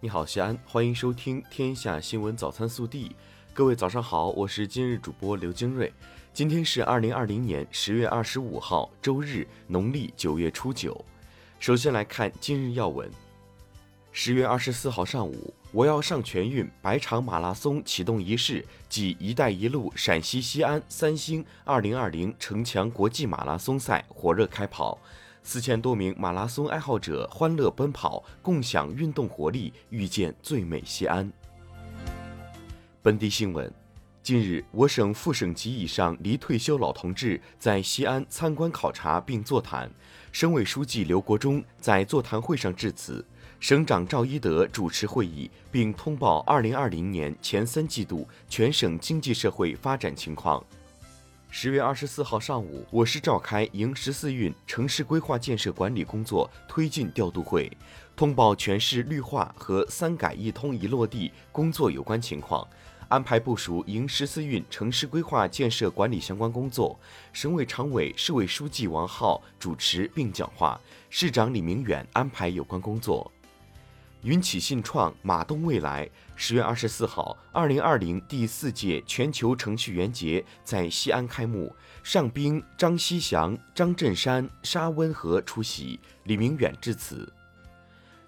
你好，西安，欢迎收听《天下新闻早餐速递》。各位早上好，我是今日主播刘金瑞。今天是二零二零年十月二十五号，周日，农历九月初九。首先来看今日要闻。十月二十四号上午，我要上全运百场马拉松启动仪式暨“一带一路”陕西西安三星二零二零城墙国际马拉松赛火热开跑。四千多名马拉松爱好者欢乐奔跑，共享运动活力，遇见最美西安。本地新闻：近日，我省副省级以上离退休老同志在西安参观考察并座谈。省委书记刘国中在座谈会上致辞，省长赵一德主持会议，并通报2020年前三季度全省经济社会发展情况。十月二十四号上午，我市召开迎十四运城市规划建设管理工作推进调度会，通报全市绿化和三改一通一落地工作有关情况，安排部署迎十四运城市规划建设管理相关工作。省委常委、市委书记王浩主持并讲话，市长李明远安排有关工作。云起信创，马东未来。十月二十四号，二零二零第四届全球程序员节在西安开幕，尚兵、张希祥、张振山、沙温和出席，李明远致辞。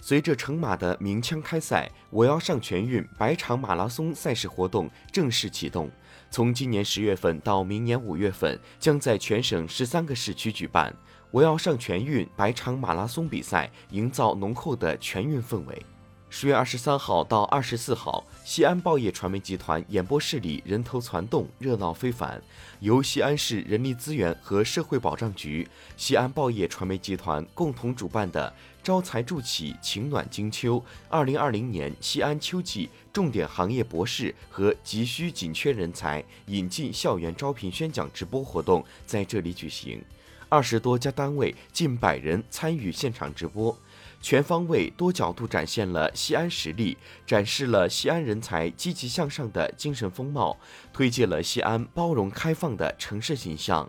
随着乘马的鸣枪开赛，我要上全运百场马拉松赛事活动正式启动。从今年十月份到明年五月份，将在全省十三个市区举办。我要上全运百场马拉松比赛，营造浓厚的全运氛围。十月二十三号到二十四号，西安报业传媒集团演播室里人头攒动，热闹非凡。由西安市人力资源和社会保障局、西安报业传媒集团共同主办的“招财助企，情暖金秋”二零二零年西安秋季重点行业博士和急需紧缺人才引进校园招聘宣讲直播活动在这里举行。二十多家单位近百人参与现场直播，全方位、多角度展现了西安实力，展示了西安人才积极向上的精神风貌，推介了西安包容开放的城市形象。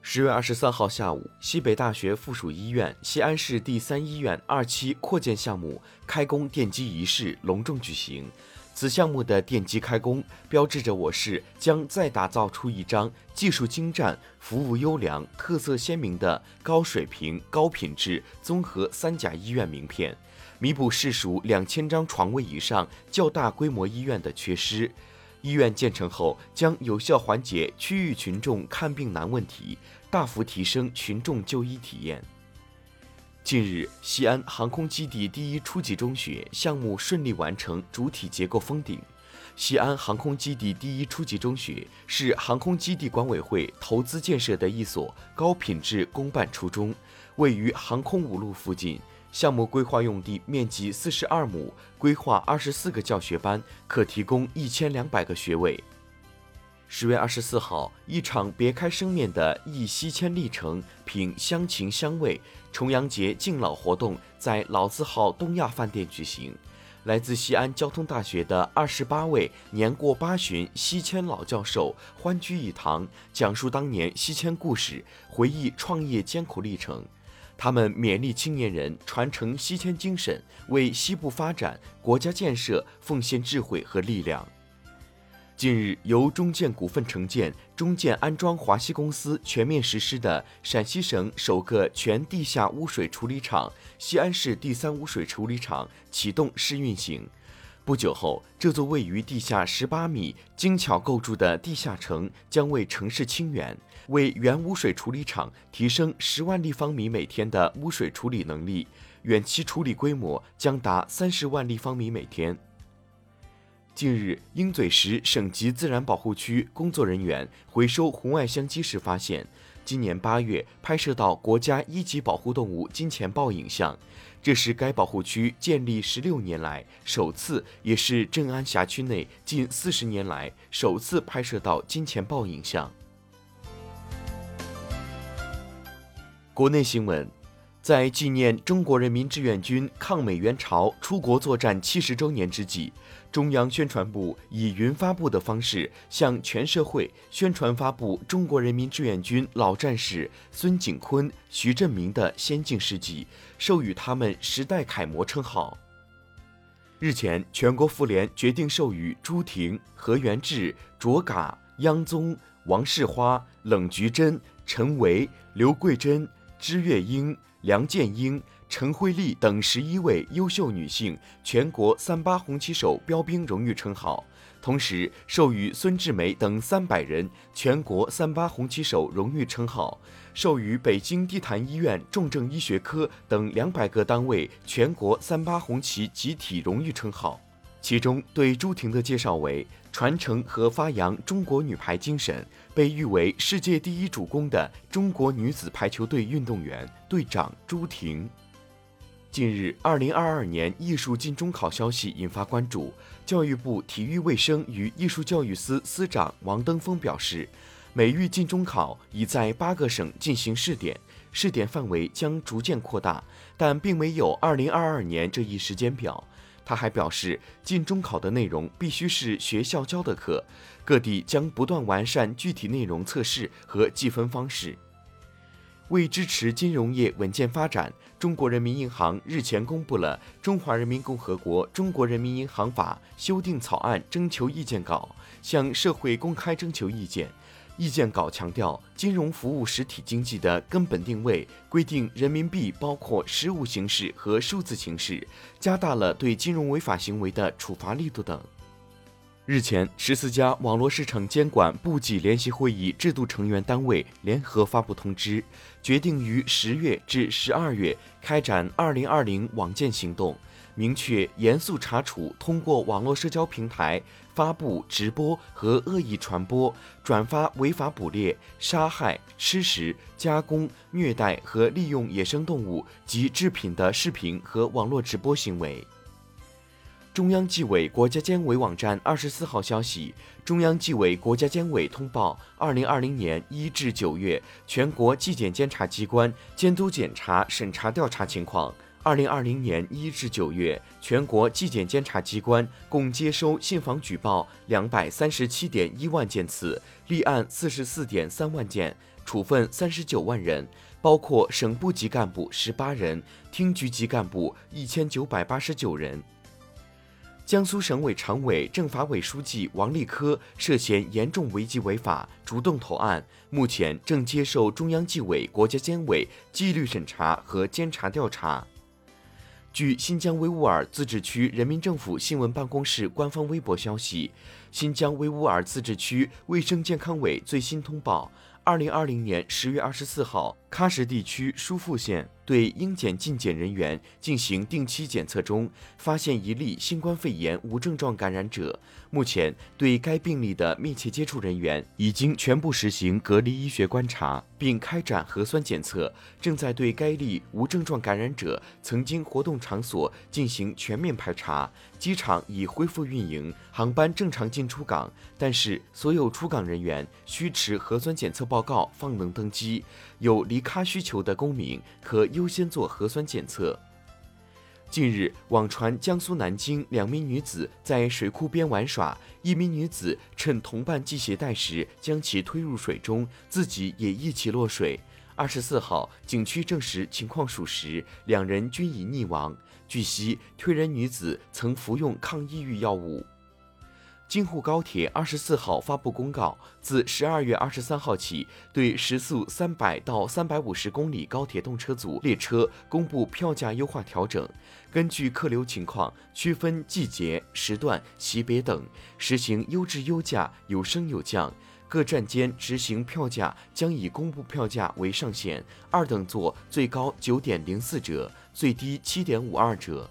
十月二十三号下午，西北大学附属医院西安市第三医院二期扩建项目开工奠基仪式隆重举行。此项目的奠基开工，标志着我市将再打造出一张技术精湛、服务优良、特色鲜明的高水平、高品质综合三甲医院名片，弥补市属两千张床位以上较大规模医院的缺失。医院建成后，将有效缓解区域群众看病难问题，大幅提升群众就医体验。近日，西安航空基地第一初级中学项目顺利完成主体结构封顶。西安航空基地第一初级中学是航空基地管委会投资建设的一所高品质公办初中，位于航空五路附近。项目规划用地面积四十二亩，规划二十四个教学班，可提供一千两百个学位。十月二十四号，一场别开生面的忆西迁历程、品乡情乡味重阳节敬老活动在老字号东亚饭店举行。来自西安交通大学的二十八位年过八旬西迁老教授欢聚一堂，讲述当年西迁故事，回忆创业艰苦历程。他们勉励青年人传承西迁精神，为西部发展、国家建设奉献智慧和力量。近日，由中建股份承建、中建安装华西公司全面实施的陕西省首个全地下污水处理厂——西安市第三污水处理厂启动试运行。不久后，这座位于地下十八米、精巧构筑的地下城将为城市清源，为原污水处理厂提升十万立方米每天的污水处理能力，远期处理规模将达三十万立方米每天。近日，鹰嘴石省级自然保护区工作人员回收红外相机时发现，今年八月拍摄到国家一级保护动物金钱豹影像，这是该保护区建立十六年来首次，也是镇安辖区内近四十年来首次拍摄到金钱豹影像。国内新闻。在纪念中国人民志愿军抗美援朝、出国作战七十周年之际，中央宣传部以云发布的方式向全社会宣传发布中国人民志愿军老战士孙景坤、徐振明的先进事迹，授予他们“时代楷模”称号。日前，全国妇联决定授予朱婷、何元志、卓嘎、央宗、王世花、冷菊珍、陈维、刘桂珍、支月英、梁建英。陈慧丽等十一位优秀女性全国三八红旗手标兵荣誉称号，同时授予孙志梅等三百人全国三八红旗手荣誉称号，授予北京地坛医院重症医学科等两百个单位全国三八红旗集体荣誉称号。其中对朱婷的介绍为传承和发扬中国女排精神，被誉为世界第一主攻的中国女子排球队运动员队长朱婷。近日，二零二二年艺术进中考消息引发关注。教育部体育卫生与艺术教育司司长王登峰表示，美育进中考已在八个省进行试点，试点范围将逐渐扩大，但并没有二零二二年这一时间表。他还表示，进中考的内容必须是学校教的课，各地将不断完善具体内容测试和计分方式。为支持金融业稳健发展，中国人民银行日前公布了《中华人民共和国中国人民银行法》修订草案征求意见稿，向社会公开征求意见。意见稿强调，金融服务实体经济的根本定位，规定人民币包括实物形式和数字形式，加大了对金融违法行为的处罚力度等。日前，十四家网络市场监管部际联席会议制度成员单位联合发布通知，决定于十月至十二月开展“二零二零网建行动”，明确严肃查处通过网络社交平台发布、直播和恶意传播、转发违法捕猎、杀害、吃食、加工、虐待和利用野生动物及制品的视频和网络直播行为。中央纪委国家监委网站二十四号消息，中央纪委国家监委通报：二零二零年一至九月全国纪检监察机关监督检查审查调查情况。二零二零年一至九月，全国纪检监察机关共接收信访举报两百三十七点一万件次，立案四十四点三万件，处分三十九万人，包括省部级干部十八人，厅局级干部一千九百八十九人。江苏省委常委、政法委书记王立科涉嫌严重违纪违法，主动投案，目前正接受中央纪委国家监委纪律审查和监察调查。据新疆维吾尔自治区人民政府新闻办公室官方微博消息，新疆维吾尔自治区卫生健康委最新通报：二零二零年十月二十四号，喀什地区疏附县。对应检尽检人员进行定期检测中，发现一例新冠肺炎无症状感染者。目前，对该病例的密切接触人员已经全部实行隔离医学观察，并开展核酸检测，正在对该例无症状感染者曾经活动场所进行全面排查。机场已恢复运营，航班正常进出港，但是所有出港人员需持核酸检测报告方能登机。有离喀需求的公民可。优先做核酸检测。近日，网传江苏南京两名女子在水库边玩耍，一名女子趁同伴系鞋带时将其推入水中，自己也一起落水。二十四号，景区证实情况属实，两人均已溺亡。据悉，推人女子曾服用抗抑郁药物。京沪高铁二十四号发布公告，自十二月二十三号起，对时速三百到三百五十公里高铁动车组列车公布票价优化调整，根据客流情况区分季节、时段、级别等，实行优质优价，有升有降。各站间执行票价将以公布票价为上限，二等座最高九点零四折，最低七点五二折。